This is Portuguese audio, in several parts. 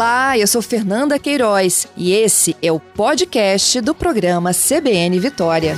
Olá, eu sou Fernanda Queiroz e esse é o podcast do programa CBN Vitória.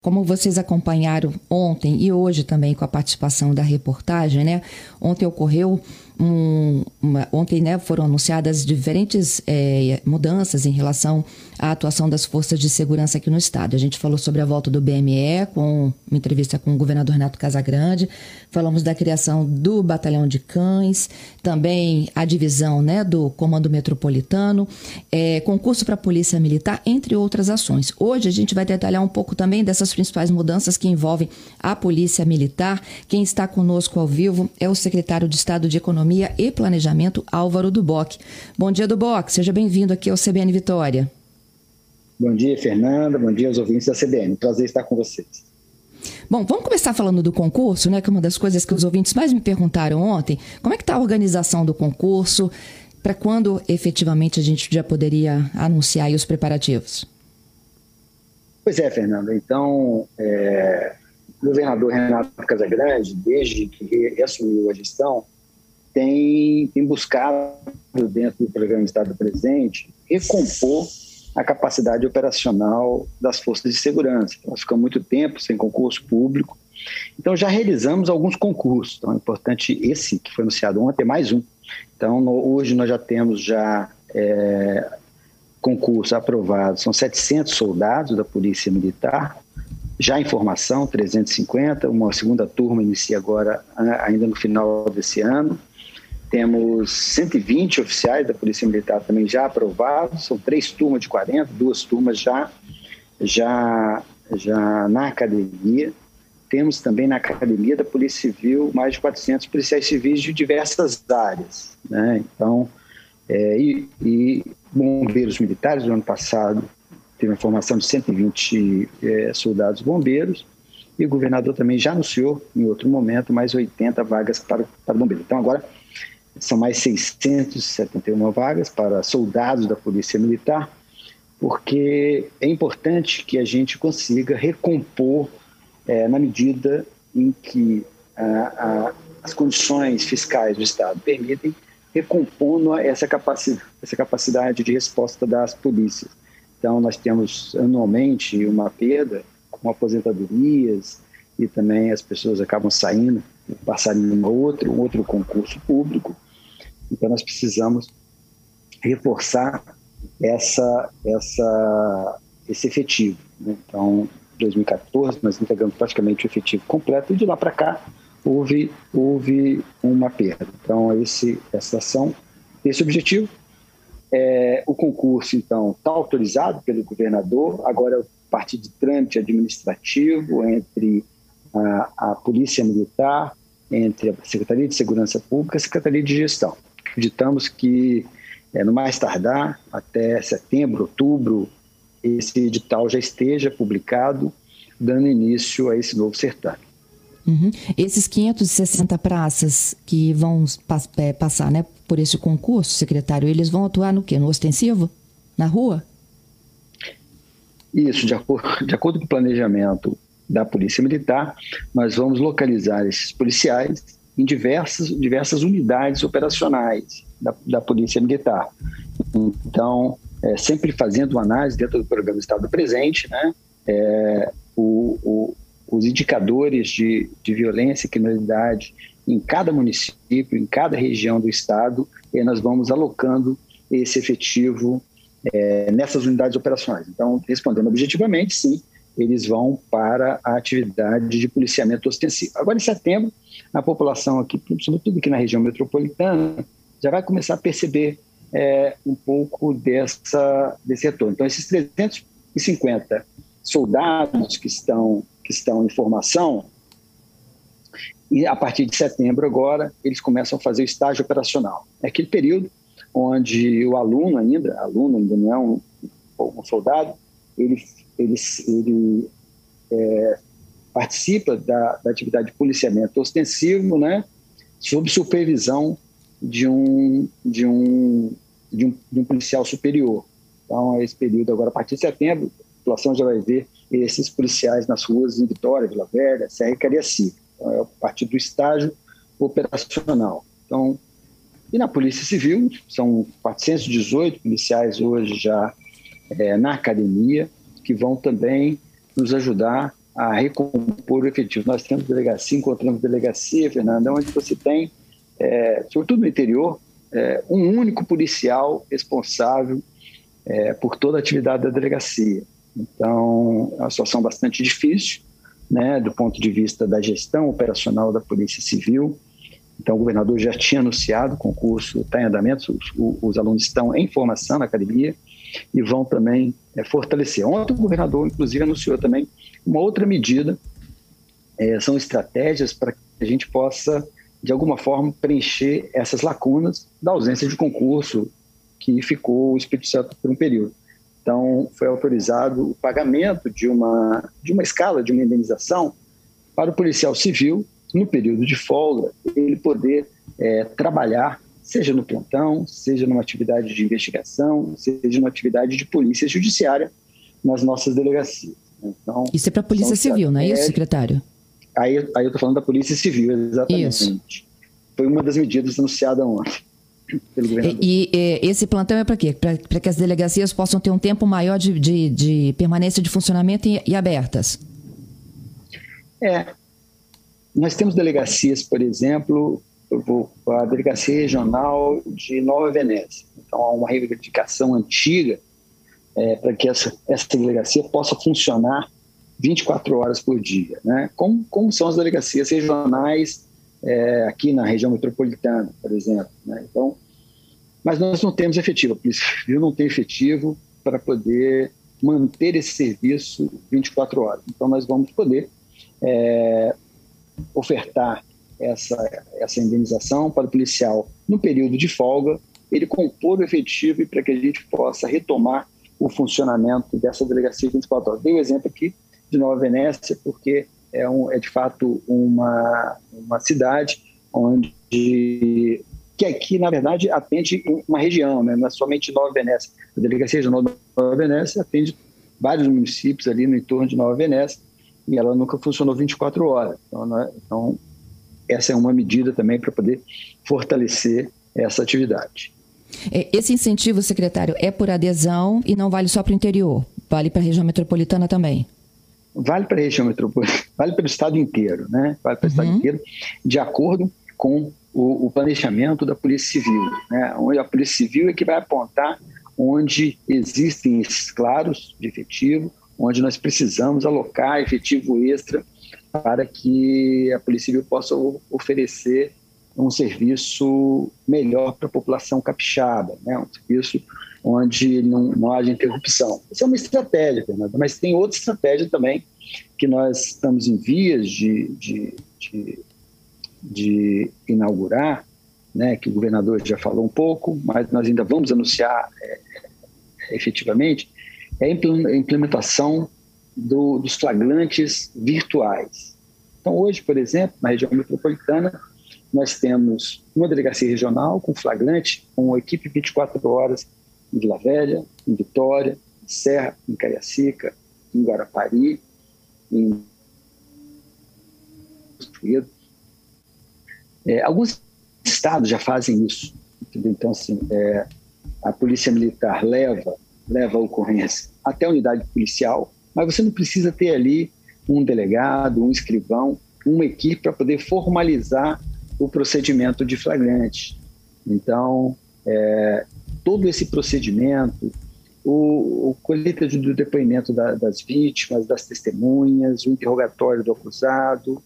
Como vocês acompanharam ontem e hoje também com a participação da reportagem, né? Ontem ocorreu um, uma, ontem né, foram anunciadas diferentes é, mudanças em relação à atuação das forças de segurança aqui no estado. A gente falou sobre a volta do BME, com uma entrevista com o governador Renato Casagrande, falamos da criação do Batalhão de Cães, também a divisão né, do Comando Metropolitano, é, concurso para a Polícia Militar, entre outras ações. Hoje a gente vai detalhar um pouco também dessas principais mudanças que envolvem a Polícia Militar. Quem está conosco ao vivo é o secretário de Estado de Economia Economia e Planejamento, Álvaro Duboc. Bom dia, Duboc. Seja bem-vindo aqui ao CBN Vitória. Bom dia, Fernanda. Bom dia aos ouvintes da CBN. Prazer estar com vocês. Bom, vamos começar falando do concurso, né? Que é uma das coisas que os ouvintes mais me perguntaram ontem. Como é que está a organização do concurso? Para quando efetivamente a gente já poderia anunciar os preparativos? Pois é, Fernanda. Então, é, o governador Renato Casagrande, desde que assumiu a gestão, tem, tem buscado, dentro do programa Estado Presente, recompor a capacidade operacional das forças de segurança. Nós ficamos muito tempo sem concurso público, então já realizamos alguns concursos. Então é importante esse que foi anunciado ontem, mais um. Então no, hoje nós já temos já é, concurso aprovado, são 700 soldados da Polícia Militar, já em formação, 350, uma segunda turma inicia agora, ainda no final desse ano. Temos 120 oficiais da Polícia Militar também já aprovados, são três turmas de 40, duas turmas já, já, já na academia. Temos também na academia da Polícia Civil mais de 400 policiais civis de diversas áreas. Né? Então, é, e, e, bombeiros militares, no ano passado, teve uma formação de 120 é, soldados bombeiros, e o governador também já anunciou, em outro momento, mais 80 vagas para, para bombeiros. Então, agora são mais 671 vagas para soldados da Polícia Militar, porque é importante que a gente consiga recompor é, na medida em que a, a, as condições fiscais do Estado permitem, recompondo essa capacidade, essa capacidade de resposta das polícias. Então, nós temos anualmente uma perda com aposentadorias e também as pessoas acabam saindo, passarem em outro, outro concurso público então, nós precisamos reforçar essa, essa, esse efetivo. Né? Então, 2014, nós entregamos praticamente o efetivo completo, e de lá para cá houve, houve uma perda. Então, esse, essa ação, esse objetivo. É, o concurso, então, está autorizado pelo governador, agora é parte de trâmite administrativo entre a, a Polícia Militar, entre a Secretaria de Segurança Pública e a Secretaria de Gestão. Acreditamos que, é, no mais tardar, até setembro, outubro, esse edital já esteja publicado, dando início a esse novo certame. Uhum. Esses 560 praças que vão é, passar né, por esse concurso, secretário, eles vão atuar no quê? No ostensivo? Na rua? Isso, de acordo, de acordo com o planejamento da Polícia Militar, nós vamos localizar esses policiais em diversas, diversas unidades operacionais da, da Polícia Militar. Então, é, sempre fazendo uma análise dentro do programa Estado Presente, né, é, o, o, os indicadores de, de violência e criminalidade em cada município, em cada região do Estado, e nós vamos alocando esse efetivo é, nessas unidades operacionais. Então, respondendo objetivamente, sim, eles vão para a atividade de policiamento ostensivo. Agora, em setembro, a população aqui, sobretudo aqui na região metropolitana, já vai começar a perceber é, um pouco dessa, desse retorno. Então, esses 350 soldados que estão, que estão em formação, e a partir de setembro agora, eles começam a fazer o estágio operacional. É aquele período onde o aluno ainda, aluno ainda não é um, um soldado, ele, ele, ele é, participa da, da, atividade de policiamento ostensivo, né, sob supervisão de um, de um, de um, de um policial superior. Então, esse período agora, a partir de setembro, população já vai ver esses policiais nas ruas em Vitória, Vila Velha, Serra e Cariacica. Então, é a partir do estágio operacional. Então, e na Polícia Civil, são 418 policiais hoje já é, na academia, que vão também nos ajudar a recompor o efetivo. Nós temos delegacia, encontramos delegacia, Fernanda, onde você tem, é, sobretudo no interior, é, um único policial responsável é, por toda a atividade da delegacia. Então, é uma situação bastante difícil, né, do ponto de vista da gestão operacional da Polícia Civil. Então, o governador já tinha anunciado o concurso, está em andamento, os, os alunos estão em formação na academia e vão também é, fortalecer. Ontem, o governador, inclusive, anunciou também uma outra medida, é, são estratégias para que a gente possa, de alguma forma, preencher essas lacunas da ausência de concurso que ficou o Espírito Santo por um período. Então, foi autorizado o pagamento de uma, de uma escala, de uma indenização para o policial civil, no período de folga, ele poder é, trabalhar, seja no plantão, seja numa atividade de investigação, seja numa atividade de polícia judiciária nas nossas delegacias. Então, isso é para a Polícia Civil, não é isso, secretário? Aí, aí eu estou falando da Polícia Civil, exatamente. Isso. Foi uma das medidas anunciadas ontem. E, e, esse plantão é para quê? Para que as delegacias possam ter um tempo maior de, de, de permanência de funcionamento e, e, abertas? É. Nós temos delegacias, por exemplo, vou, a Delegacia Regional de Nova Venécia. Então, há uma reivindicação antiga é, para que essa, essa delegacia possa funcionar 24 horas por dia, né? Como, como são as delegacias regionais é, aqui na região metropolitana, por exemplo. Né? Então, mas nós não temos efetivo, a Polícia Civil não tem efetivo para poder manter esse serviço 24 horas. Então, nós vamos poder é, ofertar essa, essa indenização para o policial no período de folga, ele compor o efetivo para que a gente possa retomar o funcionamento dessa delegacia 24 horas. Dei o um exemplo aqui de Nova Venécia, porque é, um, é de fato uma, uma cidade onde que aqui, na verdade, atende uma região, né? não é somente Nova Venécia. A Delegacia Regional de Nova Venécia atende vários municípios ali no entorno de Nova Venécia e ela nunca funcionou 24 horas. Então, é, então essa é uma medida também para poder fortalecer essa atividade. É, esse incentivo, secretário, é por adesão e não vale só para o interior, vale para a região metropolitana também? vale para a região metropolitana, vale para o estado inteiro, né? Vale para o estado uhum. inteiro, de acordo com o, o, planejamento da Polícia Civil, né? Onde a Polícia Civil é que vai apontar onde existem esses claros de efetivo, onde nós precisamos alocar efetivo extra para que a Polícia Civil possa oferecer um serviço melhor para a população capixaba, né? um serviço onde não, não haja interrupção. Isso é uma estratégia, Fernanda, mas tem outra estratégia também que nós estamos em vias de, de, de, de inaugurar, né, que o governador já falou um pouco, mas nós ainda vamos anunciar é, efetivamente, é a implementação do, dos flagrantes virtuais. Então, hoje, por exemplo, na região metropolitana, nós temos uma delegacia regional com flagrante, com equipe 24 horas em Vila Velha, em Vitória, em Serra, em Cariacica, em Guarapari, em é, alguns estados já fazem isso. Então, assim, é, a polícia militar leva, leva a ocorrência até a unidade policial, mas você não precisa ter ali um delegado, um escrivão, uma equipe para poder formalizar o procedimento de flagrante. Então, é, todo esse procedimento, o, o colheita do depoimento da, das vítimas, das testemunhas, o interrogatório do acusado,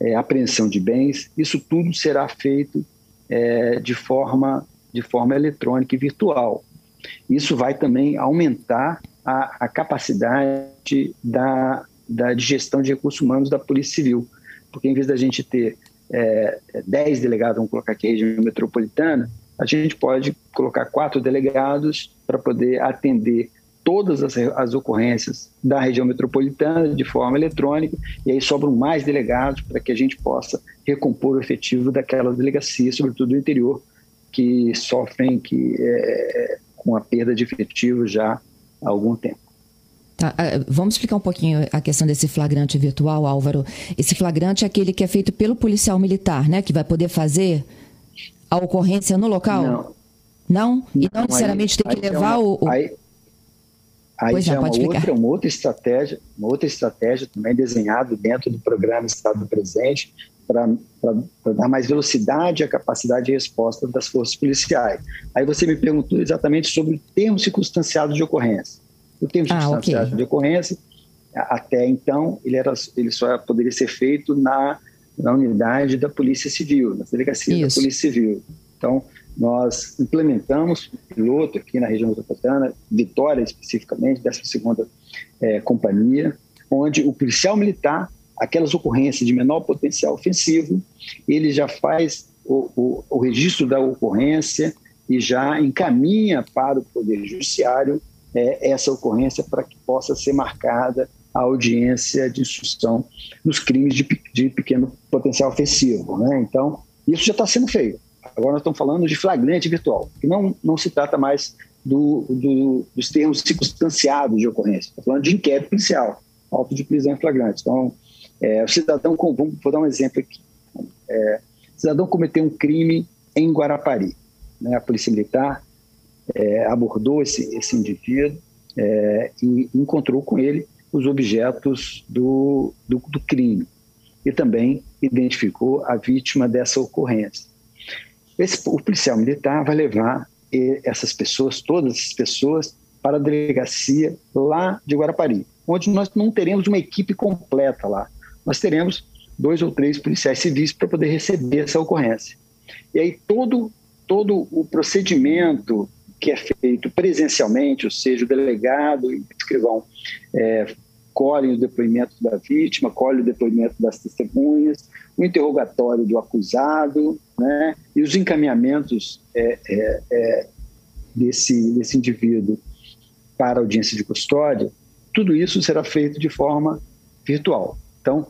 é, apreensão de bens, isso tudo será feito é, de, forma, de forma eletrônica e virtual. Isso vai também aumentar a, a capacidade da, da, de gestão de recursos humanos da Polícia Civil, porque em vez da gente ter é, 10 delegados, vamos colocar aqui a região metropolitana, a gente pode colocar quatro delegados para poder atender todas as, as, ocorrências da região metropolitana de forma eletrônica, e aí sobram mais delegados para que a gente possa recompor o efetivo daquela delegacia, sobretudo do interior, que sofrem que, é, com a perda de efetivo já há algum tempo. Tá, ah, vamos explicar um pouquinho a questão desse flagrante virtual, Álvaro. Esse flagrante é aquele que é feito pelo policial militar, né? Que vai poder fazer a ocorrência no local? Não. Não? E não, não necessariamente aí, tem que levar é uma, o. Aí, aí pois já é uma outra, uma outra estratégia, uma outra estratégia também desenhada dentro do programa Estado Presente para dar mais velocidade à capacidade de resposta das forças policiais. Aí você me perguntou exatamente sobre o termo circunstanciado de ocorrência. O termo ah, circunstanciado okay. de ocorrência, até então, ele, era, ele só poderia ser feito na, na unidade da Polícia Civil, na delegacia Isso. da Polícia Civil. Então, nós implementamos o piloto aqui na região metropolitana, Vitória especificamente, 12ª é, Companhia, onde o policial militar, aquelas ocorrências de menor potencial ofensivo, ele já faz o, o, o registro da ocorrência e já encaminha para o Poder Judiciário é, essa ocorrência para que possa ser marcada a audiência de instrução nos crimes de, de pequeno potencial ofensivo. Né? Então, isso já está sendo feito. Agora nós estamos falando de flagrante virtual, que não, não se trata mais do, do, dos termos circunstanciados de ocorrência. Estamos falando de inquérito policial, auto de prisão em flagrante. Então, é, o cidadão, vou dar um exemplo aqui. É, o cidadão cometeu um crime em Guarapari. Né? A Polícia Militar é, abordou esse, esse indivíduo é, e encontrou com ele os objetos do, do, do crime e também identificou a vítima dessa ocorrência. Esse, o policial militar vai levar essas pessoas, todas essas pessoas, para a delegacia lá de Guarapari, onde nós não teremos uma equipe completa lá. Nós teremos dois ou três policiais civis para poder receber essa ocorrência. E aí todo, todo o procedimento que é feito presencialmente, ou seja, o delegado e o escrivão é, colhem o depoimento da vítima, colhem o depoimento das testemunhas, o interrogatório do acusado, né, e os encaminhamentos é, é, é, desse, desse indivíduo para audiência de custódia, tudo isso será feito de forma virtual. Então,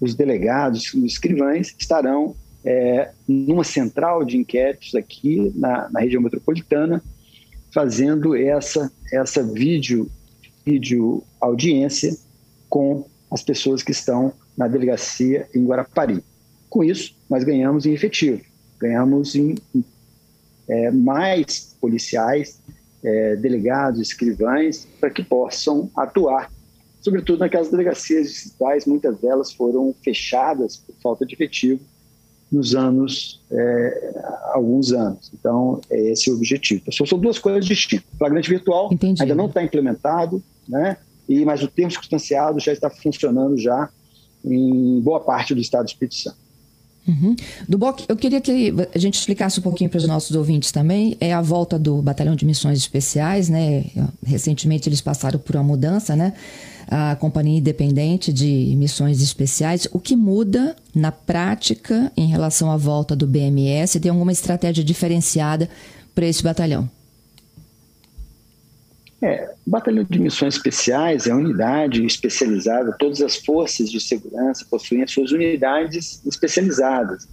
os delegados, os escrivães estarão é, numa central de inquéritos aqui na, na região metropolitana, fazendo essa, essa vídeo, vídeo audiência com as pessoas que estão na delegacia em Guarapari. Com isso, nós ganhamos em efetivo, ganhamos em, em é, mais policiais, é, delegados, escrivães, para que possam atuar, sobretudo naquelas delegacias distritais, muitas delas foram fechadas por falta de efetivo nos anos, é, alguns anos. Então, é esse o objetivo. Então, são duas coisas distintas. O flagrante virtual Entendi. ainda não está implementado, né? E, mas o termo circunstanciado já está funcionando já em boa parte do estado do Espírito Santo. Uhum. Do BOC, eu queria que a gente explicasse um pouquinho para os nossos ouvintes também, é a volta do Batalhão de Missões Especiais, né? Recentemente eles passaram por uma mudança, né? A Companhia Independente de Missões Especiais. O que muda na prática em relação à volta do BMS? Tem alguma estratégia diferenciada para esse batalhão? É, o Batalhão de Missões Especiais é uma unidade especializada, todas as forças de segurança possuem as suas unidades especializadas,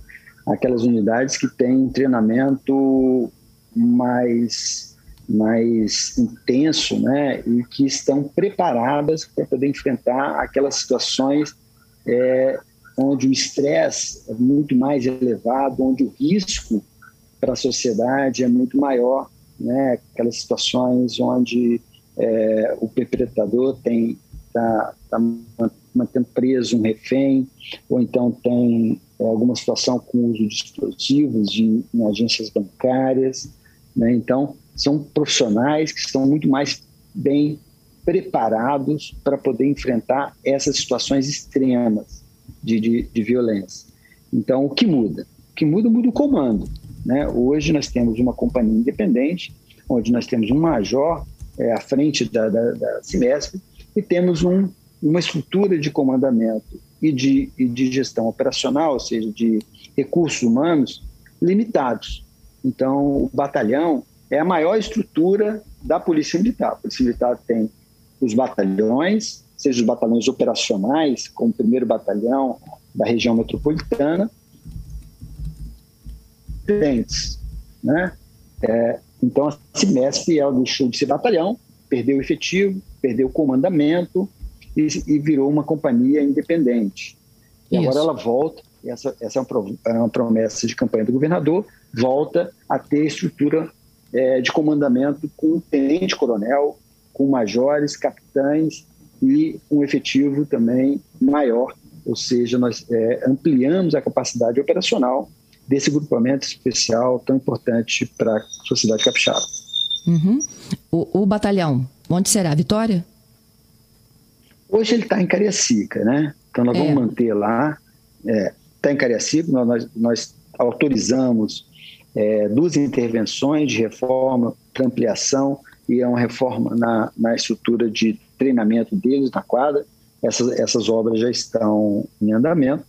aquelas unidades que têm treinamento mais, mais intenso né, e que estão preparadas para poder enfrentar aquelas situações é, onde o estresse é muito mais elevado, onde o risco para a sociedade é muito maior né? Aquelas situações onde é, o perpetrador tem está tá mantendo preso um refém, ou então tem é, alguma situação com uso de explosivos de, em agências bancárias. Né? Então, são profissionais que estão muito mais bem preparados para poder enfrentar essas situações extremas de, de, de violência. Então, o que muda? O que muda, muda o comando. Né? Hoje nós temos uma companhia independente, onde nós temos um major é, à frente da, da, da e temos um, uma estrutura de comandamento e de, e de gestão operacional, ou seja, de recursos humanos limitados. Então, o batalhão é a maior estrutura da Polícia Militar. A Polícia Militar tem os batalhões, seja os batalhões operacionais, como o primeiro batalhão da região metropolitana, né? É, então, a CIMESP ela deixou de ser batalhão perdeu o efetivo, perdeu o comandamento e, e virou uma companhia independente. E Isso. agora ela volta, essa, essa é, é uma promessa de campanha do governador, volta a ter estrutura é, de comandamento com tenente-coronel, com majores, capitães e um efetivo também maior, ou seja, nós é, ampliamos a capacidade operacional desse grupamento especial tão importante para a sociedade capixaba. Uhum. O, o, batalhão, onde será? Vitória? Hoje ele está em Cariacica, né? Então nós é. vamos manter lá. Está é, tá em Cariacica, nós, nós autorizamos é, duas intervenções de reforma para ampliação e é uma reforma na, na estrutura de treinamento deles na quadra. Essas, essas obras já estão em andamento.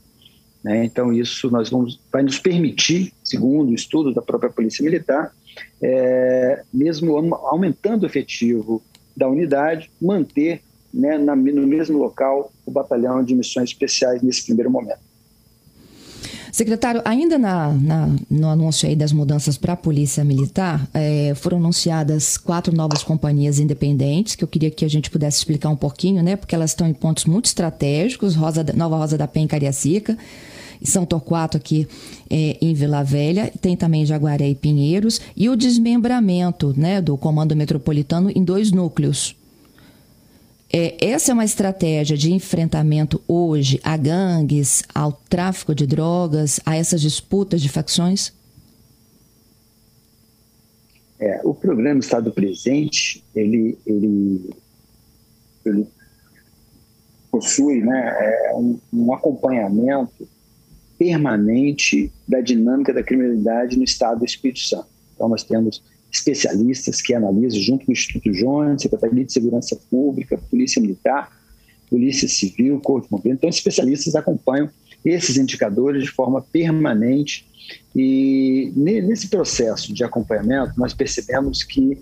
Né? Então, isso nós vamos, vai nos permitir, segundo o estudo da própria Polícia Militar, é, mesmo aumentando o efetivo da unidade, manter né, na, no mesmo local o batalhão de missões especiais nesse primeiro momento. Secretário, ainda na, na, no anúncio aí das mudanças para a Polícia Militar, é, foram anunciadas quatro novas companhias independentes, que eu queria que a gente pudesse explicar um pouquinho, né? Porque elas estão em pontos muito estratégicos, Rosa, Nova Rosa da Penha e Cariacica, são Torquato aqui é, em Vila Velha, tem também Jaguaré e Pinheiros, e o desmembramento né, do Comando Metropolitano em dois núcleos. É, essa é uma estratégia de enfrentamento hoje a gangues, ao tráfico de drogas, a essas disputas de facções? É, o programa Estado Presente, ele, ele, ele possui né, é, um, um acompanhamento permanente da dinâmica da criminalidade no estado do Espírito Santo. Então, nós temos especialistas que analisam, junto com o Instituto Jones, Secretaria de Segurança Pública, Polícia Militar, Polícia Civil, Corpo de Bombeiros. Então, especialistas acompanham esses indicadores de forma permanente e nesse processo de acompanhamento nós percebemos que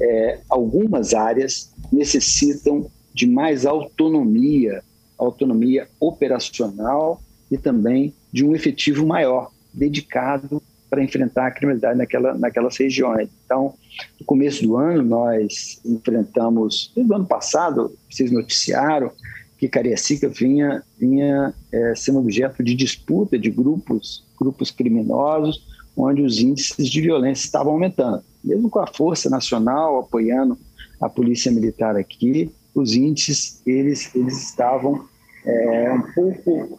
é, algumas áreas necessitam de mais autonomia, autonomia operacional e também de um efetivo maior dedicado para enfrentar a criminalidade naquela, naquelas regiões. Então, no começo do ano, nós enfrentamos, no ano passado, vocês noticiaram que Cariacica vinha, vinha é, sendo objeto de disputa de grupos, grupos criminosos, onde os índices de violência estavam aumentando. Mesmo com a Força Nacional apoiando a Polícia Militar aqui, os índices eles, eles estavam é, um pouco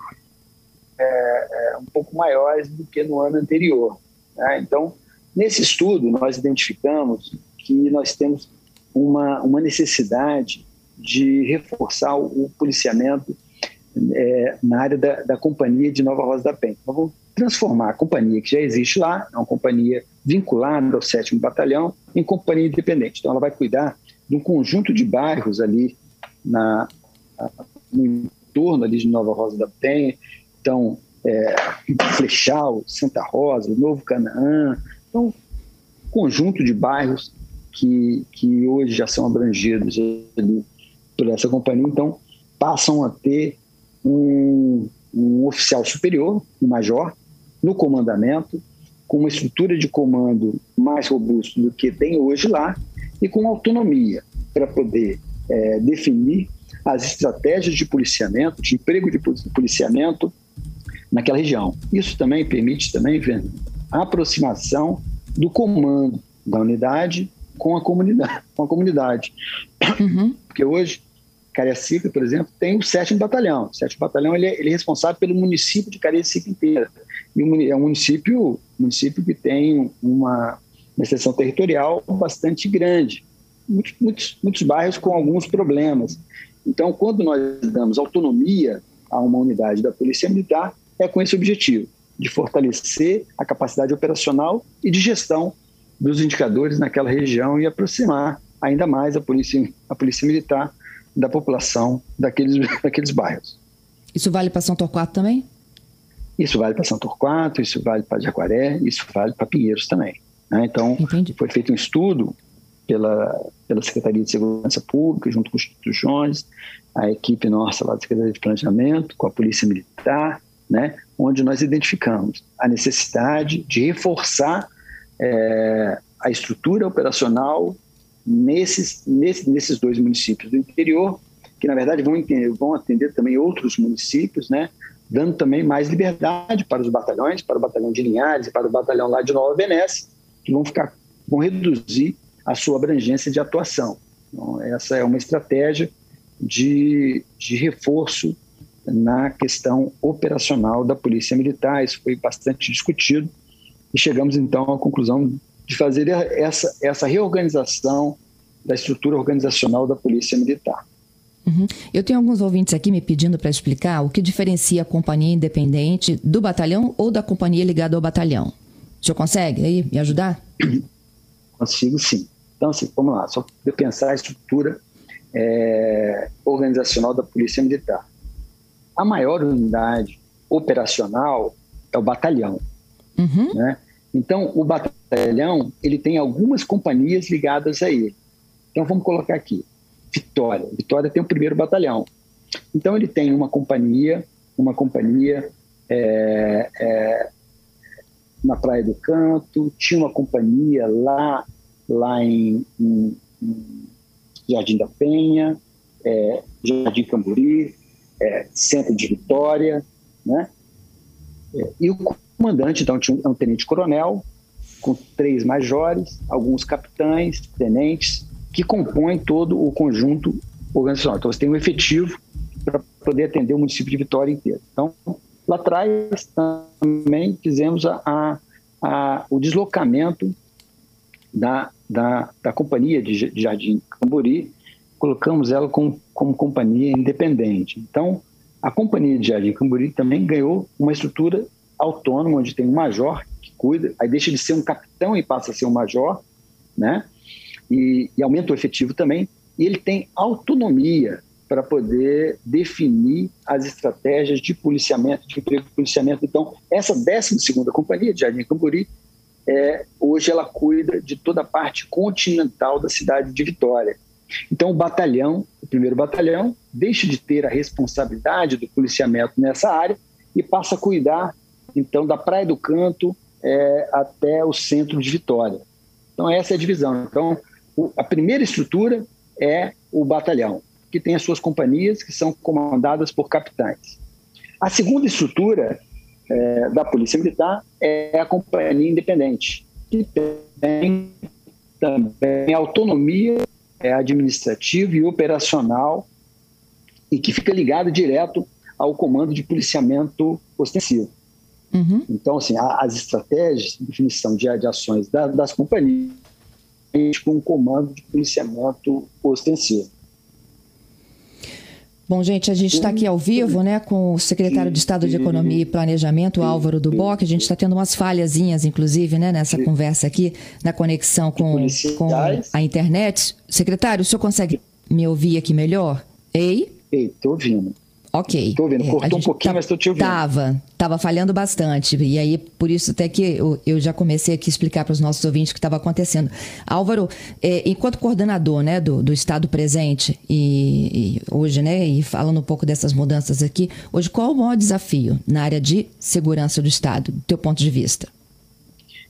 é, é, um pouco maiores do que no ano anterior. Né? Então, nesse estudo, nós identificamos que nós temos uma, uma necessidade de reforçar o, o policiamento é, na área da, da, companhia de Nova Rosa da Penha. Vamos transformar a companhia que já existe lá, é uma companhia vinculada ao 7 Batalhão, em companhia independente. Então, ela vai cuidar de um conjunto de bairros ali na, no entorno ali de Nova Rosa da Penha, então, é, Flechal, Santa Rosa, Novo Canaã, então, conjunto de bairros que, que hoje já são abrangidos por essa companhia, então passam a ter um, um oficial superior, um major, no comandamento, com uma estrutura de comando mais robusta do que tem hoje lá e com autonomia para poder é, definir as estratégias de policiamento, de emprego de policiamento, naquela região. Isso também permite também ver a aproximação do comando da unidade com a comunidade. Com a comunidade. Uhum. Porque hoje, Cariacica, por exemplo, tem o sétimo batalhão. O sétimo batalhão ele é, ele é responsável pelo município de Cariacica inteira. E é um município, município que tem uma, uma extensão territorial bastante grande. Muitos, muitos, muitos bairros com alguns problemas. Então, quando nós damos autonomia a uma unidade da Polícia Militar, é com esse objetivo, de fortalecer a capacidade operacional e de gestão dos indicadores naquela região e aproximar ainda mais a polícia, a polícia militar da população daqueles, daqueles bairros. Isso vale para São Torquato também? Isso vale para São Torquato, isso vale para Jaguaré, isso vale para Pinheiros também. Né? Então, Entendi. foi feito um estudo pela, pela Secretaria de Segurança Pública, junto com o Instituto Jones, a equipe nossa lá da Secretaria de Planejamento, com a Polícia Militar, né, onde nós identificamos a necessidade de reforçar é, a estrutura operacional nesses, nesses, nesses dois municípios do interior, que na verdade vão, vão atender também outros municípios, né? dando também mais liberdade para os batalhões, para o batalhão de Linhares e para o batalhão lá de Nova Venécia, que vão ficar, vão reduzir a sua abrangência de atuação. Então, essa é uma estratégia de, de reforço na questão operacional da Polícia Militar. Isso foi bastante discutido e chegamos então à conclusão de fazer essa, essa reorganização da estrutura organizacional da Polícia Militar. Uhum. Eu tenho alguns ouvintes aqui me pedindo para explicar o que diferencia a companhia independente do batalhão ou da companhia ligada ao batalhão. O senhor consegue aí me ajudar? Consigo sim. Então, assim, vamos lá, só para pensar a estrutura é, organizacional da Polícia Militar. A maior unidade operacional é o batalhão. Uhum. Né? Então, o batalhão ele tem algumas companhias ligadas a ele. Então, vamos colocar aqui. Vitória. Vitória tem o primeiro batalhão. Então, ele tem uma companhia, uma companhia é, é, na Praia do Canto, tinha uma companhia lá, lá em, em, em Jardim da Penha, é, Jardim Camburi, é, Centro de Vitória, né? É, e o comandante, então, tinha um, um tenente-coronel, com três majores, alguns capitães, tenentes, que compõem todo o conjunto organizacional. Então, você tem um efetivo para poder atender o município de Vitória inteiro. Então, lá atrás também fizemos a, a, a, o deslocamento da, da, da companhia de, de Jardim Camburi, colocamos ela como, como companhia independente. Então, a companhia de Jardim Camburi também ganhou uma estrutura autônomo, onde tem um major que cuida, aí deixa de ser um capitão e passa a ser um major, né? E, e aumenta o efetivo também. E ele tem autonomia para poder definir as estratégias de policiamento, de emprego de policiamento. Então, essa 12 companhia de Jardim Camburi, é, hoje ela cuida de toda a parte continental da cidade de Vitória. Então, o batalhão, primeiro batalhão, deixa de ter a responsabilidade do policiamento nessa área e passa a cuidar então da Praia do Canto é, até o centro de Vitória. Então essa é a divisão. Então o, a primeira estrutura é o batalhão, que tem as suas companhias que são comandadas por capitães. A segunda estrutura é, da Polícia Militar é a companhia independente, que tem também autonomia é, administrativa e operacional e que fica ligada direto ao comando de policiamento ostensivo. Uhum. Então, assim, as estratégias, definição de, de ações da, das companhias com um comando de policiamento ostensivo. Bom, gente, a gente está aqui ao vivo, né, com o secretário de Estado de Economia e Planejamento, Álvaro Duboc. A gente está tendo umas falhazinhas, inclusive, né, nessa conversa aqui, na conexão com, com a internet. Secretário, o senhor consegue me ouvir aqui melhor? Ei? Ei, estou ouvindo. Ok. Estou ouvindo, é, cortou um pouquinho, tá, mas estou te ouvindo. Tava, tava falhando bastante. E aí, por isso até que eu, eu já comecei aqui a explicar para os nossos ouvintes o que estava acontecendo. Álvaro, é, enquanto coordenador né, do, do Estado presente, e, e, hoje, né, e falando um pouco dessas mudanças aqui, hoje qual o maior desafio na área de segurança do Estado, do teu ponto de vista?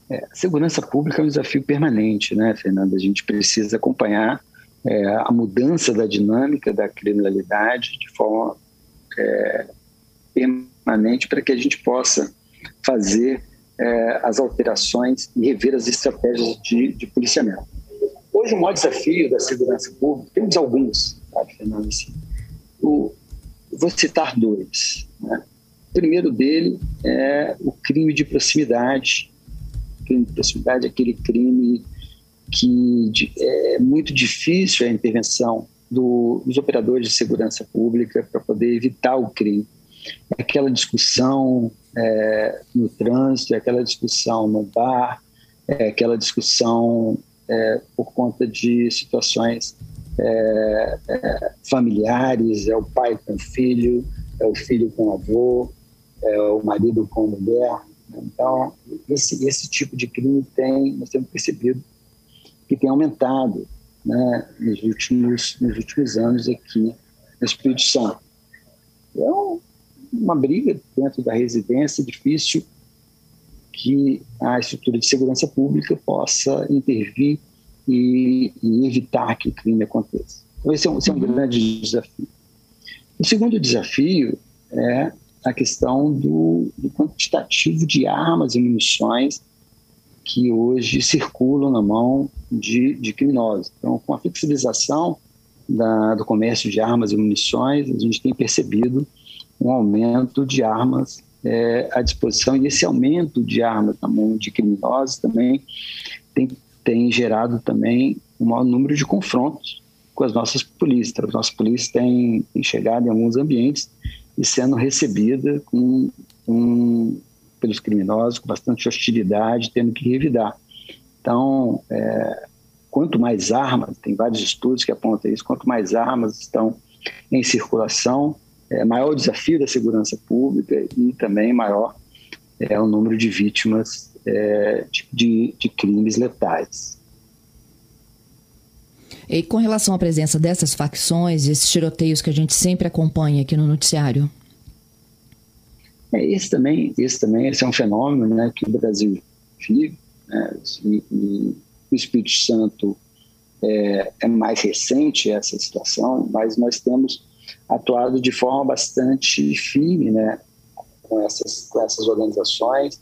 É, segurança pública é um desafio permanente, né, Fernanda? A gente precisa acompanhar é, a mudança da dinâmica da criminalidade de forma é, permanente para que a gente possa fazer é, as alterações e rever as estratégias de, de, policiamento. Hoje, o maior desafio da segurança pública, temos alguns, tá, Fernando? Assim, o, vou citar dois. Né? O primeiro dele é o crime de proximidade. O crime de proximidade é aquele crime que é muito difícil a intervenção do, dos operadores de segurança pública para poder evitar o crime. Aquela discussão é, no trânsito, aquela discussão no bar, é aquela discussão é, por conta de situações é, é, familiares, é o pai com o filho, é o filho com o avô, é o marido com a mulher. Então, esse, esse tipo de crime tem, nós temos percebido que tem aumentado né, nos, últimos, nos últimos anos aqui na Espírito Santo. É uma briga dentro da residência difícil que a estrutura de segurança pública possa intervir e, e evitar que o crime aconteça. Então, esse é um, esse é um uhum. grande desafio. O segundo desafio é a questão do, do, quantitativo de armas e munições que hoje circulam na mão de, de criminosos. Então, com a flexibilização da, do comércio de armas e munições, a gente tem percebido um aumento de armas é, à disposição e esse aumento de armas na mão de criminosos também tem, tem gerado também um maior número de confrontos com as nossas polícias. As nossas polícias têm, têm chegado em alguns ambientes e sendo recebida com, pelos criminosos com bastante hostilidade, tendo que revidar. Então, é, quanto mais armas, tem vários estudos que apontam isso, quanto mais armas estão em circulação, é maior o desafio da segurança pública e também maior é o número de vítimas é, de, de crimes letais. E com relação à presença dessas facções, esses tiroteios que a gente sempre acompanha aqui no noticiário? É, esse também, esse também esse é um fenômeno né, que o Brasil vive, né, e, e, o Espírito Santo é, é, mais recente essa situação, mas nós temos atuado de forma bastante firme né, com, essas, com essas organizações.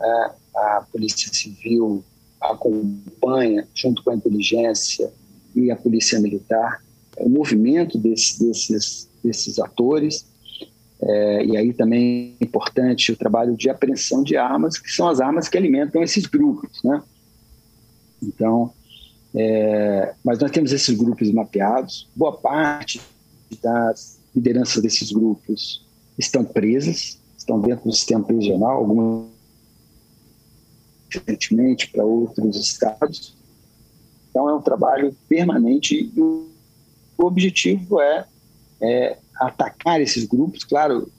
É, a Polícia Civil acompanha, junto com a inteligência e a Polícia Militar, o movimento desse, desses, desses atores é, e aí também é importante o trabalho de apreensão de armas, que são as armas que alimentam esses grupos, né? Então, é, mas nós temos esses grupos mapeados. Boa parte das lideranças desses grupos estão presas, estão dentro do sistema prisional, algumas recentemente para outros estados. Então, é um trabalho permanente e o objetivo é, é atacar esses grupos, claro,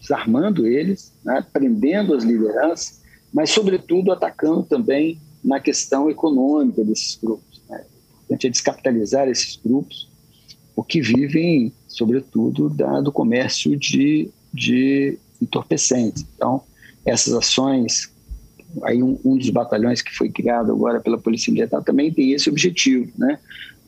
desarmando eles, né, prendendo as lideranças, mas, sobretudo, atacando também na questão econômica desses grupos. Né? A é descapitalizar esses grupos, porque vivem, sobretudo, da, do comércio de, de entorpecentes. Então, essas ações, aí um, um, dos batalhões que foi criado agora pela Polícia Militar também tem esse objetivo, né?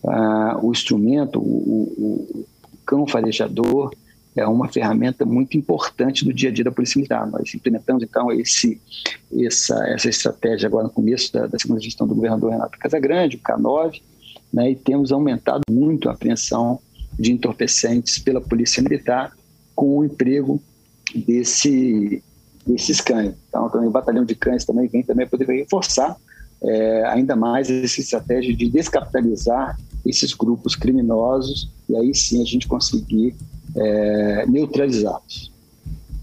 Ah, o instrumento, o, o, cão farejador é uma ferramenta muito importante do dia a dia da Polícia Militar. Nós implementamos, então, esse, essa, essa estratégia agora no começo da, da segunda gestão do governador Renato Casagrande, o K9, né, e temos aumentado muito a apreensão de entorpecentes pela Polícia Militar com o emprego desse, desses cães. Então, também o batalhão de cães também vem também poder reforçar é, ainda mais essa estratégia de descapitalizar esses grupos criminosos e aí sim a gente conseguir é, neutralizá-los.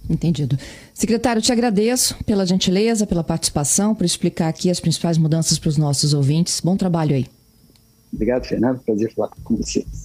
Entendido. Secretário, te agradeço pela gentileza, pela participação, por explicar aqui as principais mudanças para os nossos ouvintes. Bom trabalho aí. Obrigado, Fernando. Prazer falar com vocês.